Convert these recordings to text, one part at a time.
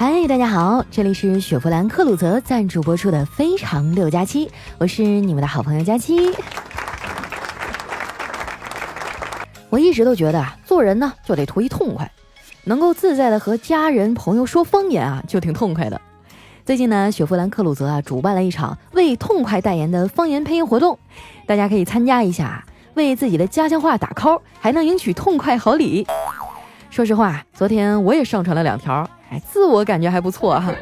嗨，大家好，这里是雪佛兰克鲁泽赞助播出的《非常六加七》，我是你们的好朋友佳期。我一直都觉得啊，做人呢就得图一痛快，能够自在的和家人朋友说方言啊，就挺痛快的。最近呢，雪佛兰克鲁泽啊主办了一场为痛快代言的方言配音活动，大家可以参加一下，为自己的家乡话打 call，还能赢取痛快好礼。说实话，昨天我也上传了两条。哎，自我感觉还不错哈。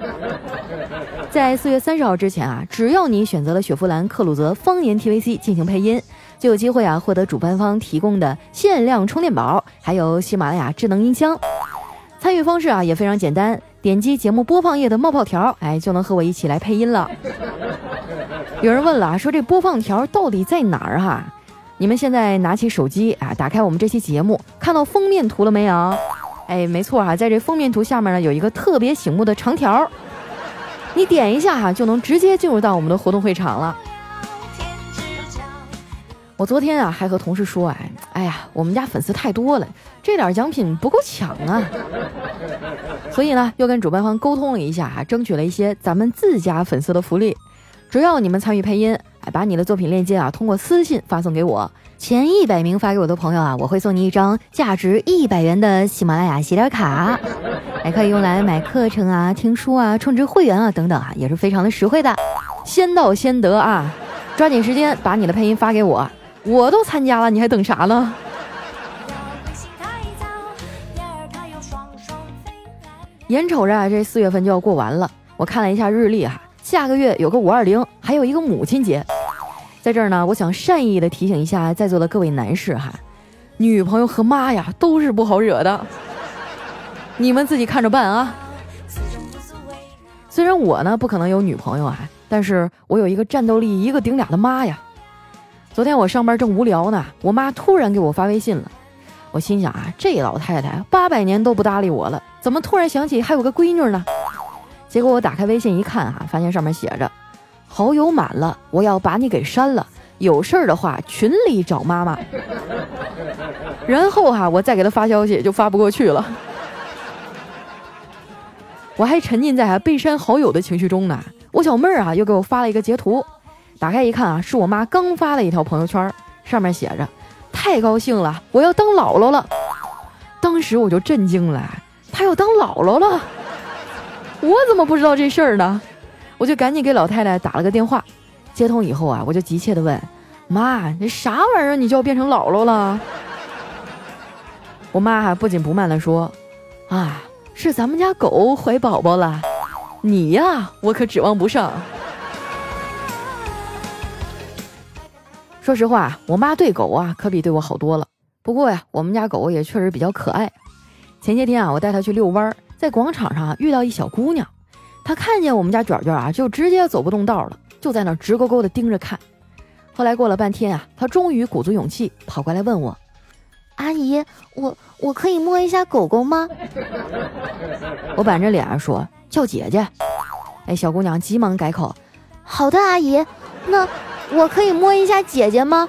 在四月三十号之前啊，只要你选择了雪佛兰克鲁泽方言 TVC 进行配音，就有机会啊获得主办方提供的限量充电宝，还有喜马拉雅智能音箱。参与方式啊也非常简单，点击节目播放页的冒泡条，哎，就能和我一起来配音了。有人问了啊，说这播放条到底在哪儿哈？你们现在拿起手机啊，打开我们这期节目，看到封面图了没有？哎，没错哈，在这封面图下面呢，有一个特别醒目的长条，你点一下哈，就能直接进入到我们的活动会场了。我昨天啊，还和同事说，哎，哎呀，我们家粉丝太多了，这点奖品不够抢啊。所以呢，又跟主办方沟通了一下哈，争取了一些咱们自家粉丝的福利，只要你们参与配音，哎，把你的作品链接啊，通过私信发送给我。前一百名发给我的朋友啊，我会送你一张价值一百元的喜马拉雅喜点卡，还可以用来买课程啊、听书啊、充值会员啊等等啊，也是非常的实惠的。先到先得啊，抓紧时间把你的配音发给我，我都参加了，你还等啥呢？眼瞅着啊，这四月份就要过完了，我看了一下日历哈，下个月有个五二零，还有一个母亲节。在这儿呢，我想善意的提醒一下在座的各位男士哈，女朋友和妈呀都是不好惹的，你们自己看着办啊。虽然我呢不可能有女朋友啊，但是我有一个战斗力一个顶俩的妈呀。昨天我上班正无聊呢，我妈突然给我发微信了，我心想啊，这老太太八百年都不搭理我了，怎么突然想起还有个闺女呢？结果我打开微信一看啊，发现上面写着。好友满了，我要把你给删了。有事儿的话，群里找妈妈。然后哈，我再给他发消息就发不过去了。我还沉浸在被删好友的情绪中呢。我小妹儿啊，又给我发了一个截图，打开一看啊，是我妈刚发了一条朋友圈，上面写着：“太高兴了，我要当姥姥了。”当时我就震惊了，她要当姥姥了，我怎么不知道这事儿呢？我就赶紧给老太太打了个电话，接通以后啊，我就急切的问：“妈，这啥玩意儿？你就要变成姥姥了？” 我妈还不紧不慢的说：“啊，是咱们家狗怀宝宝了，你呀，我可指望不上。”说实话，我妈对狗啊，可比对我好多了。不过呀，我们家狗也确实比较可爱。前些天啊，我带它去遛弯，在广场上遇到一小姑娘。他看见我们家卷卷啊，就直接走不动道了，就在那直勾勾的盯着看。后来过了半天啊，他终于鼓足勇气跑过来问我：“阿姨，我我可以摸一下狗狗吗？”我板着脸说：“叫姐姐。”哎，小姑娘急忙改口：“好的，阿姨，那我可以摸一下姐姐吗？”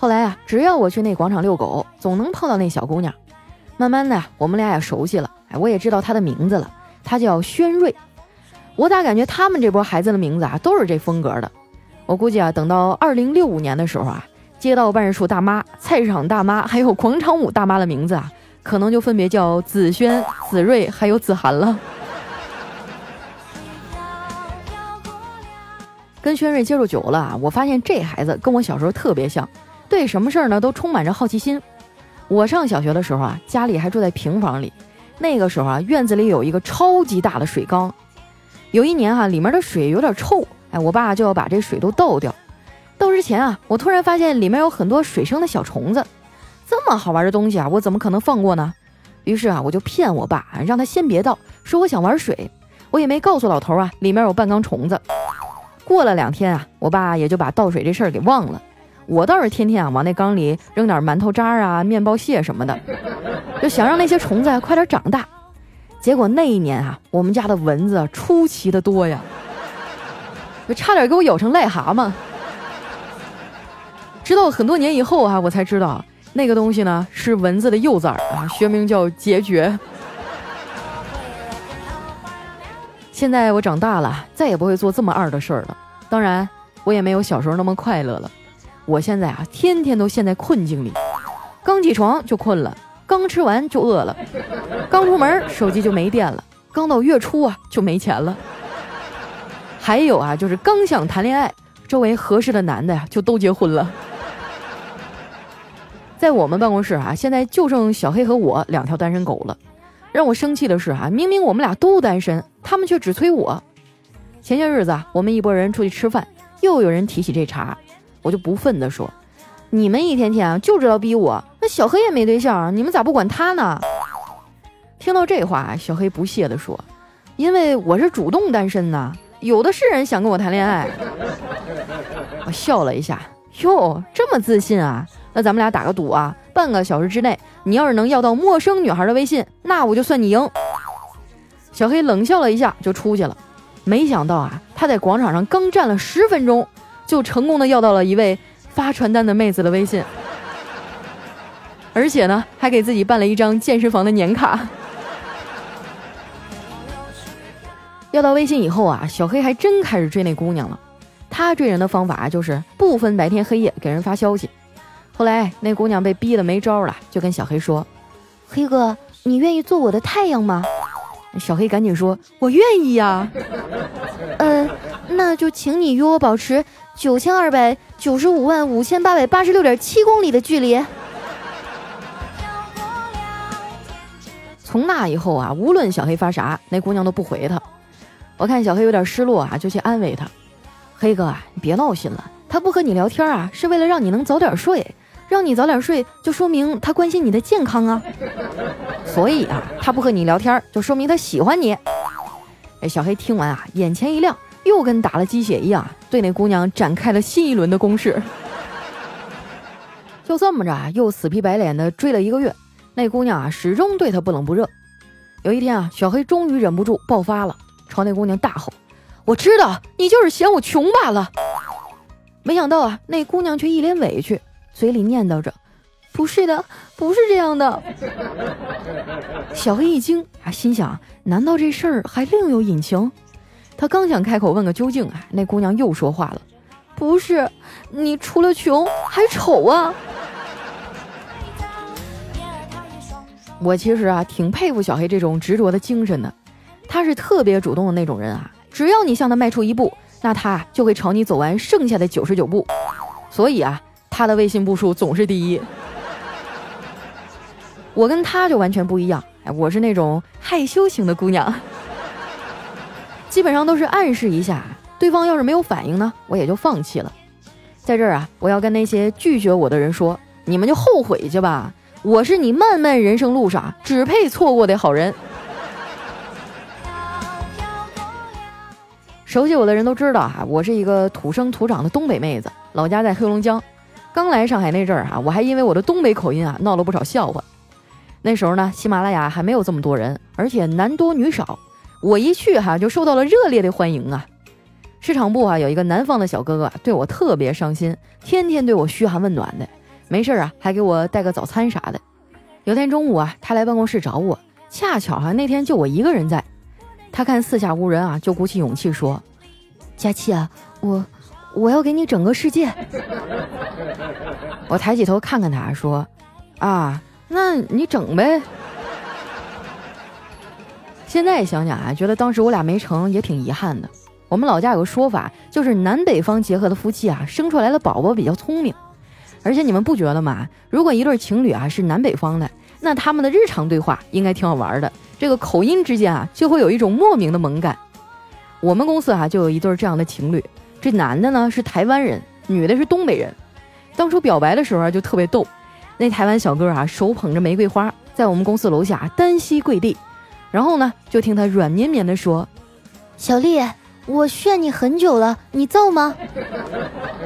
后来啊，只要我去那广场遛狗，总能碰到那小姑娘。慢慢的，我们俩也熟悉了。我也知道他的名字了，他叫轩瑞。我咋感觉他们这波孩子的名字啊都是这风格的？我估计啊，等到二零六五年的时候啊，街道办事处大妈、菜市场大妈，还有广场舞大妈的名字啊，可能就分别叫子轩、子睿，还有子涵了。跟轩瑞接触久了啊，我发现这孩子跟我小时候特别像，对什么事儿呢都充满着好奇心。我上小学的时候啊，家里还住在平房里。那个时候啊，院子里有一个超级大的水缸。有一年哈，里面的水有点臭，哎，我爸就要把这水都倒掉。倒之前啊，我突然发现里面有很多水生的小虫子。这么好玩的东西啊，我怎么可能放过呢？于是啊，我就骗我爸，让他先别倒，说我想玩水。我也没告诉老头啊，里面有半缸虫子。过了两天啊，我爸也就把倒水这事儿给忘了。我倒是天天啊往那缸里扔点馒头渣啊、面包屑什么的，就想让那些虫子快点长大。结果那一年啊，我们家的蚊子出奇的多呀，就差点给我咬成癞蛤蟆。直到很多年以后啊，我才知道那个东西呢是蚊子的幼崽儿啊，学名叫孑孓。现在我长大了，再也不会做这么二的事儿了。当然，我也没有小时候那么快乐了。我现在啊，天天都陷在困境里，刚起床就困了，刚吃完就饿了，刚出门手机就没电了，刚到月初啊就没钱了。还有啊，就是刚想谈恋爱，周围合适的男的呀就都结婚了。在我们办公室啊，现在就剩小黑和我两条单身狗了。让我生气的是啊，明明我们俩都单身，他们却只催我。前些日子啊，我们一拨人出去吃饭，又有人提起这茬，我就不忿地说：“你们一天天就知道逼我，那小黑也没对象，你们咋不管他呢？”听到这话，小黑不屑地说：“因为我是主动单身呐，有的是人想跟我谈恋爱。”我笑了一下，哟，这么自信啊？那咱们俩打个赌啊，半个小时之内。你要是能要到陌生女孩的微信，那我就算你赢。小黑冷笑了一下，就出去了。没想到啊，他在广场上刚站了十分钟，就成功的要到了一位发传单的妹子的微信，而且呢，还给自己办了一张健身房的年卡。要到微信以后啊，小黑还真开始追那姑娘了。他追人的方法就是不分白天黑夜给人发消息。后来那姑娘被逼得没招了，就跟小黑说：“黑哥，你愿意做我的太阳吗？”小黑赶紧说：“我愿意呀。”嗯，那就请你与我保持九千二百九十五万五千八百八十六点七公里的距离。从那以后啊，无论小黑发啥，那姑娘都不回他。我看小黑有点失落啊，就去安慰他：“黑哥啊，你别闹心了，他不和你聊天啊，是为了让你能早点睡。”让你早点睡，就说明他关心你的健康啊。所以啊，他不和你聊天，就说明他喜欢你。哎，小黑听完啊，眼前一亮，又跟打了鸡血一样，对那姑娘展开了新一轮的攻势。就这么着啊，又死皮白脸的追了一个月，那姑娘啊，始终对他不冷不热。有一天啊，小黑终于忍不住爆发了，朝那姑娘大吼：“我知道你就是嫌我穷罢了。”没想到啊，那姑娘却一脸委屈。嘴里念叨着：“不是的，不是这样的。”小黑一惊啊，心想：难道这事儿还另有隐情？他刚想开口问个究竟啊，那姑娘又说话了：“不是，你除了穷还丑啊！” 我其实啊，挺佩服小黑这种执着的精神的。他是特别主动的那种人啊，只要你向他迈出一步，那他就会朝你走完剩下的九十九步。所以啊。他的微信步数总是第一，我跟他就完全不一样。哎，我是那种害羞型的姑娘，基本上都是暗示一下，对方要是没有反应呢，我也就放弃了。在这儿啊，我要跟那些拒绝我的人说，你们就后悔去吧。我是你漫漫人生路上只配错过的好人。熟悉我的人都知道哈，我是一个土生土长的东北妹子，老家在黑龙江。刚来上海那阵儿哈，我还因为我的东北口音啊闹了不少笑话。那时候呢，喜马拉雅还没有这么多人，而且男多女少。我一去哈，就受到了热烈的欢迎啊。市场部啊有一个南方的小哥哥对我特别上心，天天对我嘘寒问暖的，没事啊还给我带个早餐啥的。有天中午啊，他来办公室找我，恰巧哈那天就我一个人在。他看四下无人啊，就鼓起勇气说：“佳琪啊，我。”我要给你整个世界。我抬起头看看他，说：“啊，那你整呗。”现在想想啊，觉得当时我俩没成也挺遗憾的。我们老家有个说法，就是南北方结合的夫妻啊，生出来的宝宝比较聪明。而且你们不觉得吗？如果一对情侣啊是南北方的，那他们的日常对话应该挺好玩的。这个口音之间啊，就会有一种莫名的萌感。我们公司啊就有一对这样的情侣。这男的呢是台湾人，女的是东北人。当初表白的时候啊，就特别逗。那台湾小哥啊，手捧着玫瑰花，在我们公司楼下单膝跪地，然后呢，就听他软绵绵的说：“小丽，我炫你很久了，你造吗？”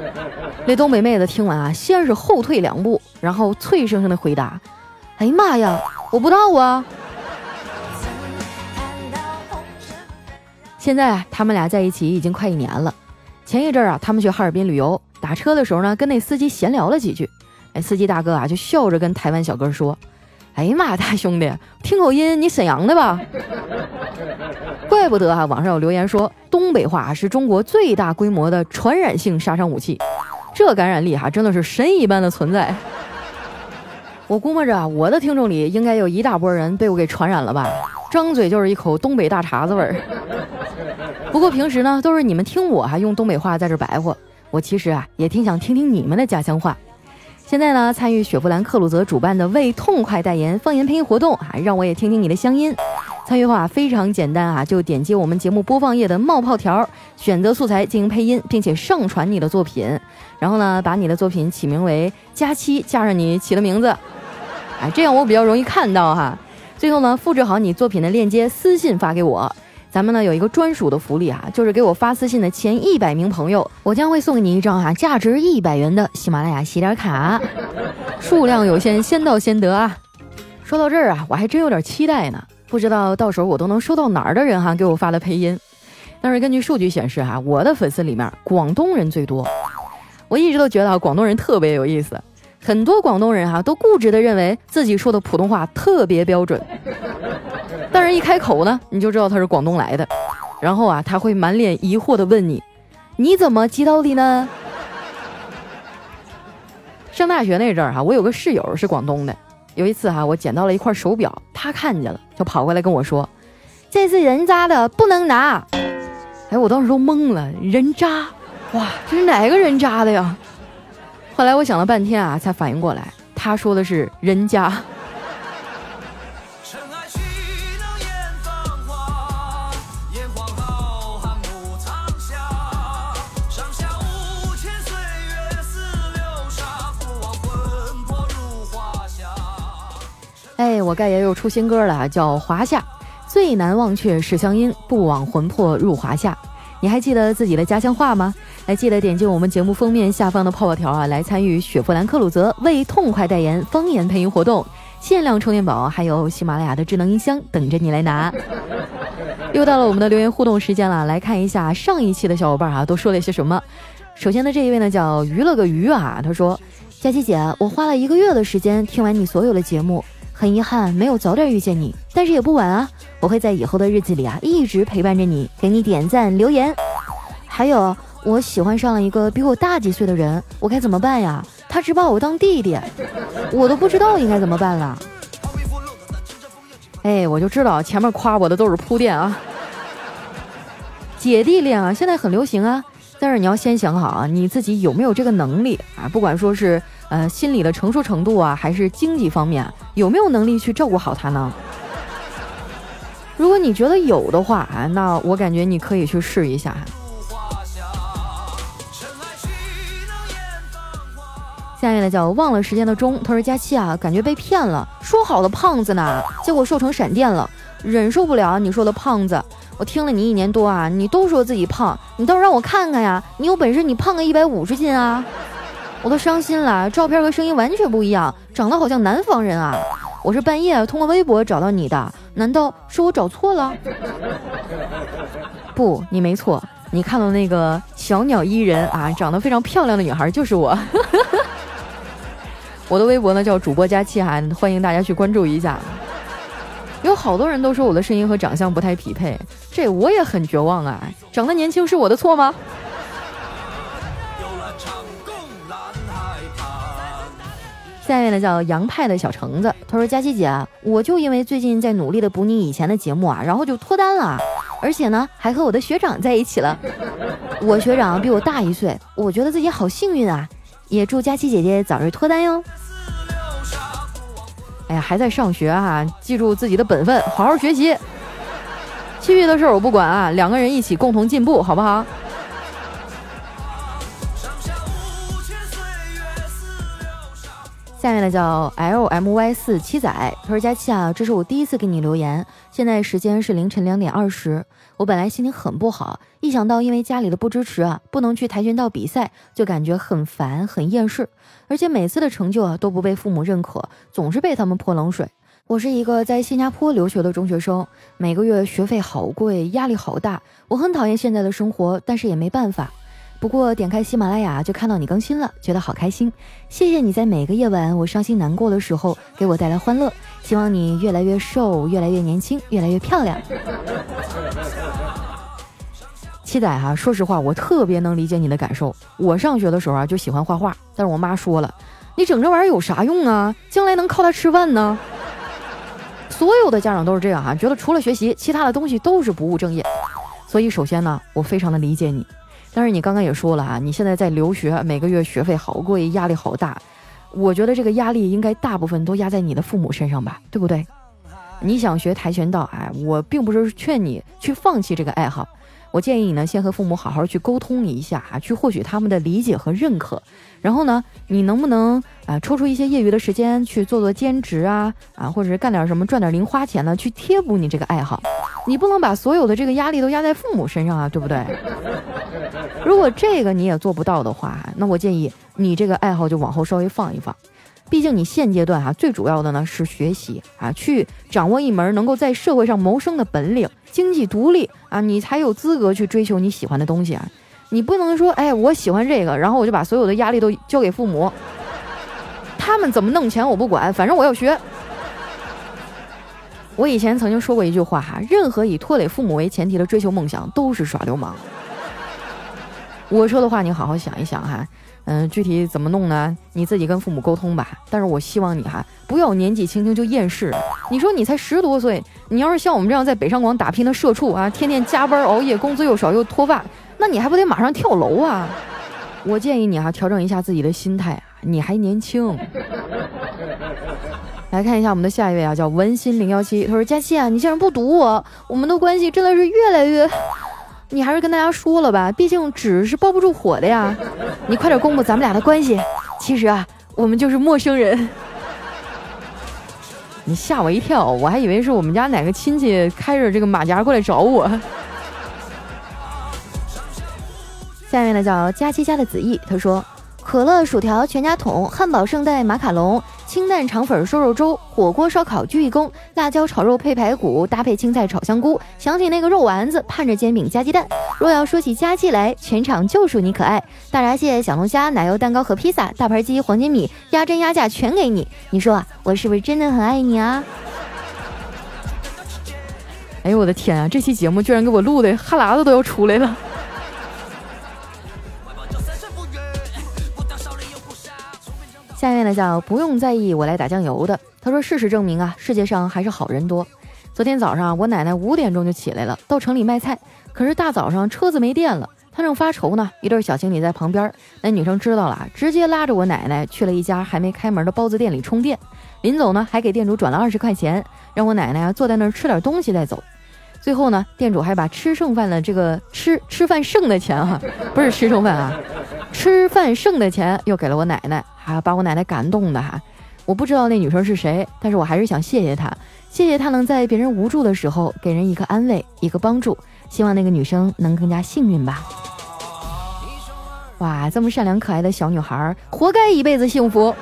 那东北妹子听完啊，先是后退两步，然后脆生生的回答：“哎呀妈呀，我不到啊！”现在啊他们俩在一起已经快一年了。前一阵儿啊，他们去哈尔滨旅游，打车的时候呢，跟那司机闲聊了几句。哎，司机大哥啊，就笑着跟台湾小哥说：“哎呀妈呀，大兄弟，听口音你沈阳的吧？怪不得啊，网上有留言说东北话是中国最大规模的传染性杀伤武器，这感染力哈真的是神一般的存在。我估摸着我的听众里应该有一大波人被我给传染了吧，张嘴就是一口东北大碴子味儿。不过平时呢都是你们听我还用东北话在这白活，我其实啊也挺想听听你们的家乡话。现在呢，参与雪佛兰克鲁泽主办的“为痛快”代言方言配音活动啊，让我也听听你的乡音。参与话非常简单啊，就点击我们节目播放页的冒泡条，选择素材进行配音，并且上传你的作品。然后呢，把你的作品起名为“佳期”，加上你起的名字，哎，这样我比较容易看到哈。最后呢，复制好你作品的链接，私信发给我。咱们呢有一个专属的福利啊，就是给我发私信的前一百名朋友，我将会送给你一张哈价值一百元的喜马拉雅喜点卡，数量有限，先到先得啊！说到这儿啊，我还真有点期待呢，不知道到时候我都能收到哪儿的人哈给我发的配音。但是根据数据显示哈，我的粉丝里面广东人最多。我一直都觉得广东人特别有意思，很多广东人哈都固执的认为自己说的普通话特别标准。但是，一开口呢，你就知道他是广东来的。然后啊，他会满脸疑惑的问你：“你怎么知道的呢？”上大学那阵儿哈，我有个室友是广东的。有一次哈，我捡到了一块手表，他看见了，就跑过来跟我说：“这是人渣的，不能拿。”哎，我当时都懵了，人渣？哇，这是哪个人渣的呀？后来我想了半天啊，才反应过来，他说的是人家。哎，我盖爷又出新歌了，叫《华夏》，最难忘却是乡音，不枉魂魄入华夏。你还记得自己的家乡话吗？来，记得点击我们节目封面下方的泡泡条啊，来参与雪佛兰克鲁泽为痛快代言方言配音活动，限量充电宝，还有喜马拉雅的智能音箱等着你来拿。又到了我们的留言互动时间了，来看一下上一期的小伙伴啊都说了些什么。首先呢这一位呢叫娱乐个鱼啊，他说：佳琪姐，我花了一个月的时间听完你所有的节目。很遗憾没有早点遇见你，但是也不晚啊！我会在以后的日子里啊，一直陪伴着你，给你点赞留言。还有，我喜欢上了一个比我大几岁的人，我该怎么办呀？他只把我当弟弟，我都不知道应该怎么办了。哎，我就知道前面夸我的都是铺垫啊。姐弟恋啊，现在很流行啊，但是你要先想好啊，你自己有没有这个能力啊？不管说是。呃，心理的成熟程度啊，还是经济方面，有没有能力去照顾好他呢？如果你觉得有的话，那我感觉你可以去试一下。下面的叫忘了时间的钟，他说佳期啊，感觉被骗了，说好的胖子呢，结果瘦成闪电了，忍受不了你说的胖子。我听了你一年多啊，你都说自己胖，你倒是让我看看呀，你有本事你胖个一百五十斤啊！我都伤心了，照片和声音完全不一样，长得好像南方人啊！我是半夜通过微博找到你的，难道是我找错了？不，你没错，你看到那个小鸟依人啊，长得非常漂亮的女孩就是我。我的微博呢叫主播佳期哈，欢迎大家去关注一下。有好多人都说我的声音和长相不太匹配，这我也很绝望啊！长得年轻是我的错吗？下面呢叫杨派的小橙子，他说：“佳琪姐，我就因为最近在努力的补你以前的节目啊，然后就脱单了，而且呢还和我的学长在一起了。我学长比我大一岁，我觉得自己好幸运啊，也祝佳琪姐姐早日脱单哟。哎呀，还在上学啊，记住自己的本分，好好学习。其余的事儿我不管啊，两个人一起共同进步，好不好？”下面的叫 L M Y 四七仔，他说：“佳期啊，这是我第一次给你留言。现在时间是凌晨两点二十，我本来心情很不好，一想到因为家里的不支持啊，不能去跆拳道比赛，就感觉很烦很厌世。而且每次的成就啊都不被父母认可，总是被他们泼冷水。我是一个在新加坡留学的中学生，每个月学费好贵，压力好大。我很讨厌现在的生活，但是也没办法。不过点开喜马拉雅就看到你更新了，觉得好开心。谢谢你在每个夜晚我伤心难过的时候给我带来欢乐。希望你越来越瘦，越来越年轻，越来越漂亮。七仔哈，说实话，我特别能理解你的感受。我上学的时候啊，就喜欢画画，但是我妈说了，你整这玩意儿有啥用啊？将来能靠它吃饭呢？所有的家长都是这样哈，觉得除了学习，其他的东西都是不务正业。所以首先呢，我非常的理解你。但是你刚刚也说了啊，你现在在留学，每个月学费好贵，压力好大。我觉得这个压力应该大部分都压在你的父母身上吧，对不对？你想学跆拳道，哎，我并不是劝你去放弃这个爱好。我建议你呢，先和父母好好去沟通一下啊，去获取他们的理解和认可。然后呢，你能不能啊，抽出一些业余的时间去做做兼职啊，啊，或者是干点什么赚点零花钱呢，去贴补你这个爱好。你不能把所有的这个压力都压在父母身上啊，对不对？如果这个你也做不到的话，那我建议你这个爱好就往后稍微放一放。毕竟你现阶段哈最主要的呢是学习啊，去掌握一门能够在社会上谋生的本领，经济独立啊，你才有资格去追求你喜欢的东西啊。你不能说哎我喜欢这个，然后我就把所有的压力都交给父母，他们怎么弄钱我不管，反正我要学。我以前曾经说过一句话哈，任何以拖累父母为前提的追求梦想都是耍流氓。我说的话你好好想一想哈。嗯，具体怎么弄呢？你自己跟父母沟通吧。但是我希望你哈，不要年纪轻轻就厌世。你说你才十多岁，你要是像我们这样在北上广打拼的社畜啊，天天加班熬夜，工资又少又脱发，那你还不得马上跳楼啊？我建议你哈，调整一下自己的心态，你还年轻。来看一下我们的下一位啊，叫文心零幺七，他说：佳期啊，你竟然不堵我，我们的关系真的是越来越……你还是跟大家说了吧，毕竟纸是包不住火的呀。你快点公布咱们俩的关系。其实啊，我们就是陌生人。你吓我一跳，我还以为是我们家哪个亲戚开着这个马甲过来找我。下面呢叫佳期家的子毅，他说。可乐、薯条、全家桶、汉堡、圣代、马卡龙、清淡肠粉、瘦肉粥、火锅、烧烤、鞠一躬、辣椒炒肉配排骨，搭配青菜炒香菇，想起那个肉丸子，盼着煎饼加鸡蛋。若要说起佳期来，全场就属你可爱。大闸蟹、小龙虾、奶油蛋糕和披萨，大盘鸡、黄金米、鸭胗鸭架全给你。你说啊我是不是真的很爱你啊？哎呦我的天啊！这期节目居然给我录的哈喇子都要出来了。下面呢叫不用在意，我来打酱油的。他说：“事实证明啊，世界上还是好人多。昨天早上，我奶奶五点钟就起来了，到城里卖菜。可是大早上车子没电了，她正发愁呢。一对小情侣在旁边，那女生知道了，直接拉着我奶奶去了一家还没开门的包子店里充电。临走呢，还给店主转了二十块钱，让我奶奶啊坐在那儿吃点东西再走。最后呢，店主还把吃剩饭的这个吃吃饭剩的钱哈，不是吃剩饭啊，吃饭剩的钱又给了我奶奶。”啊，把我奶奶感动的哈！我不知道那女生是谁，但是我还是想谢谢她，谢谢她能在别人无助的时候给人一个安慰，一个帮助。希望那个女生能更加幸运吧。哇，这么善良可爱的小女孩，活该一辈子幸福。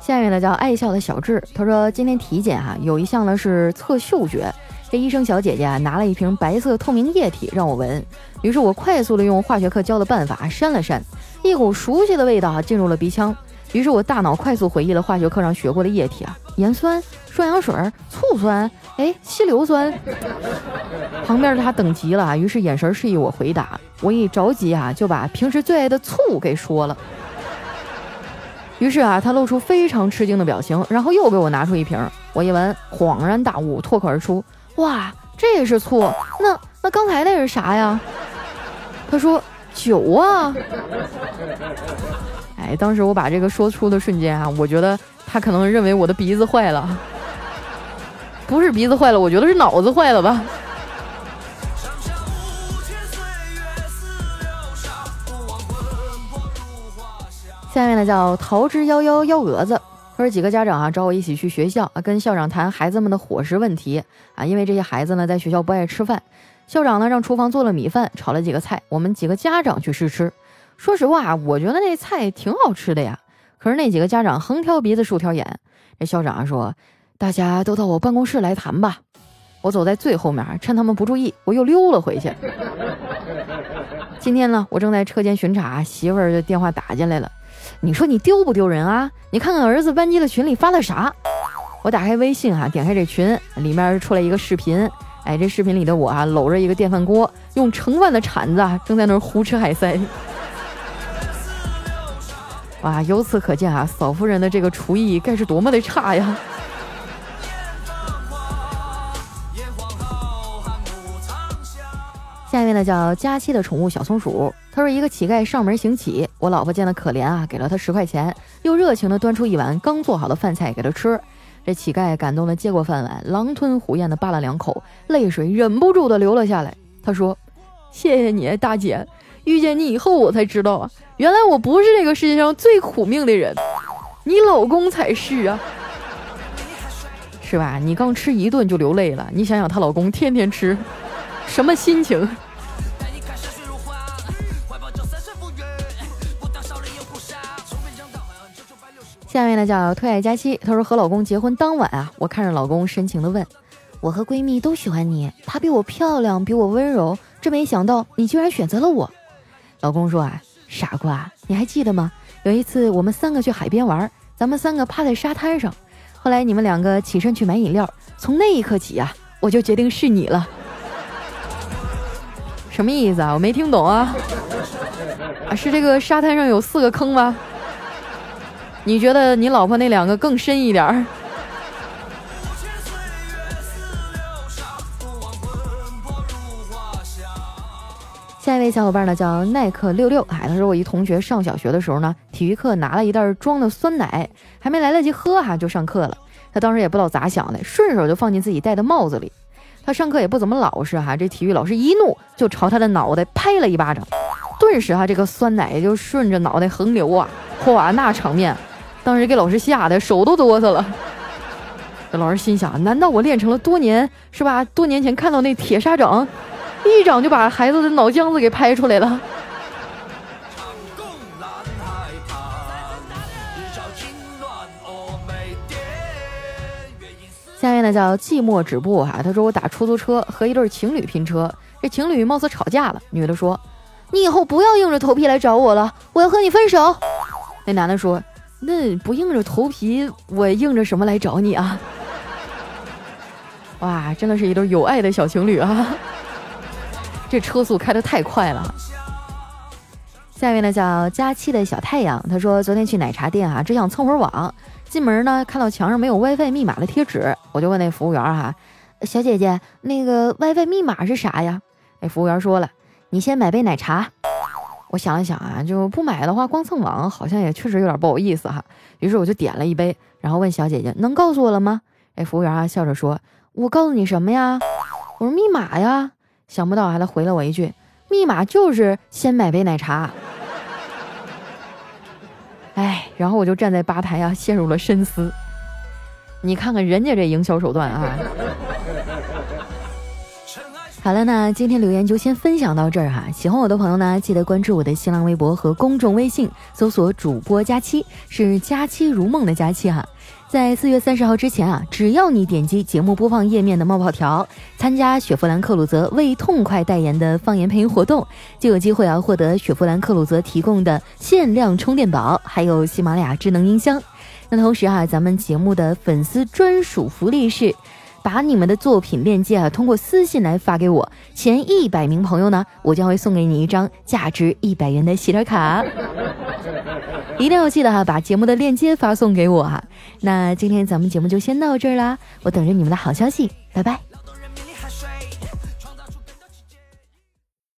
下面呢叫爱笑的小智，他说今天体检哈，有一项呢是测嗅觉。这医生小姐姐啊，拿了一瓶白色透明液体让我闻，于是我快速的用化学课教的办法扇了扇，一股熟悉的味道进入了鼻腔，于是我大脑快速回忆了化学课上学过的液体啊，盐酸、双氧水、醋酸，哎，稀硫酸。旁边的他等急了，于是眼神示意我回答，我一着急啊，就把平时最爱的醋给说了。于是啊，他露出非常吃惊的表情，然后又给我拿出一瓶，我一闻，恍然大悟，脱口而出。哇，这也是醋？那那刚才那是啥呀？他说酒啊。哎，当时我把这个说出的瞬间啊，我觉得他可能认为我的鼻子坏了，不是鼻子坏了，我觉得是脑子坏了吧。下面呢叫桃之夭夭幺蛾子。他说几个家长啊找我一起去学校啊，跟校长谈孩子们的伙食问题啊，因为这些孩子呢在学校不爱吃饭，校长呢让厨房做了米饭，炒了几个菜，我们几个家长去试吃。说实话，我觉得那菜挺好吃的呀。可是那几个家长横挑鼻子竖挑眼，这校长说：“大家都到我办公室来谈吧。”我走在最后面，趁他们不注意，我又溜了回去。今天呢，我正在车间巡查，媳妇儿的电话打进来了。你说你丢不丢人啊？你看看儿子班级的群里发的啥？我打开微信哈，点开这群，里面出来一个视频。哎，这视频里的我啊，搂着一个电饭锅，用成万的铲子啊，正在那儿胡吃海塞。哇，由此可见啊，嫂夫人的这个厨艺该是多么的差呀！下一位呢叫佳期的宠物小松鼠，他说一个乞丐上门行乞，我老婆见了可怜啊，给了他十块钱，又热情的端出一碗刚做好的饭菜给他吃。这乞丐感动的接过饭碗，狼吞虎咽的扒了两口，泪水忍不住的流了下来。他说：“谢谢你，大姐，遇见你以后我才知道啊，原来我不是这个世界上最苦命的人，你老公才是啊，是吧？你刚吃一顿就流泪了，你想想她老公天天吃。”什么心情？下面呢叫特爱佳期，她说和老公结婚当晚啊，我看着老公深情的问：“我和闺蜜都喜欢你，她比我漂亮，比我温柔，真没想到你居然选择了我。”老公说啊，傻瓜，你还记得吗？有一次我们三个去海边玩，咱们三个趴在沙滩上，后来你们两个起身去买饮料，从那一刻起啊，我就决定是你了。什么意思啊？我没听懂啊！啊，是这个沙滩上有四个坑吗？你觉得你老婆那两个更深一点儿？下一位小伙伴呢叫耐克六六，哎，他说我一同学上小学的时候呢，体育课拿了一袋装的酸奶，还没来得及喝哈，就上课了。他当时也不知道咋想的，顺手就放进自己戴的帽子里。他上课也不怎么老实哈，这体育老师一怒就朝他的脑袋拍了一巴掌，顿时哈这个酸奶就顺着脑袋横流啊，哇那场面，当时给老师吓得手都哆嗦了。老师心想：难道我练成了多年是吧？多年前看到那铁砂掌，一掌就把孩子的脑浆子给拍出来了。下面呢叫寂寞止步哈，他说我打出租车和一对情侣拼车，这情侣貌似吵架了，女的说：“你以后不要硬着头皮来找我了，我要和你分手。”那男的说：“那不硬着头皮，我硬着什么来找你啊？”哇，真的是一对有爱的小情侣啊！这车速开的太快了。下面呢叫佳期的小太阳，他说昨天去奶茶店啊，只想蹭会儿网。进门呢，看到墙上没有 WiFi 密码的贴纸，我就问那服务员哈，小姐姐，那个 WiFi 密码是啥呀？那服务员说了，你先买杯奶茶。我想了想啊，就不买的话，光蹭网好像也确实有点不好意思哈。于是我就点了一杯，然后问小姐姐，能告诉我了吗？哎，服务员啊笑着说，我告诉你什么呀？我说密码呀。想不到啊，他回了我一句，密码就是先买杯奶茶。哎，然后我就站在吧台呀，陷入了深思。你看看人家这营销手段啊！好了，那今天留言就先分享到这儿哈。喜欢我的朋友呢，记得关注我的新浪微博和公众微信，搜索“主播佳期”，是“佳期如梦”的佳期哈。在四月三十号之前啊，只要你点击节目播放页面的冒泡条，参加雪佛兰克鲁泽为痛快代言的方言配音活动，就有机会啊获得雪佛兰克鲁泽提供的限量充电宝，还有喜马拉雅智能音箱。那同时啊，咱们节目的粉丝专属福利是。把你们的作品链接啊，通过私信来发给我，前一百名朋友呢，我将会送给你一张价值一百元的喜点卡。一定要记得哈，把节目的链接发送给我哈。那今天咱们节目就先到这儿啦，我等着你们的好消息，拜拜。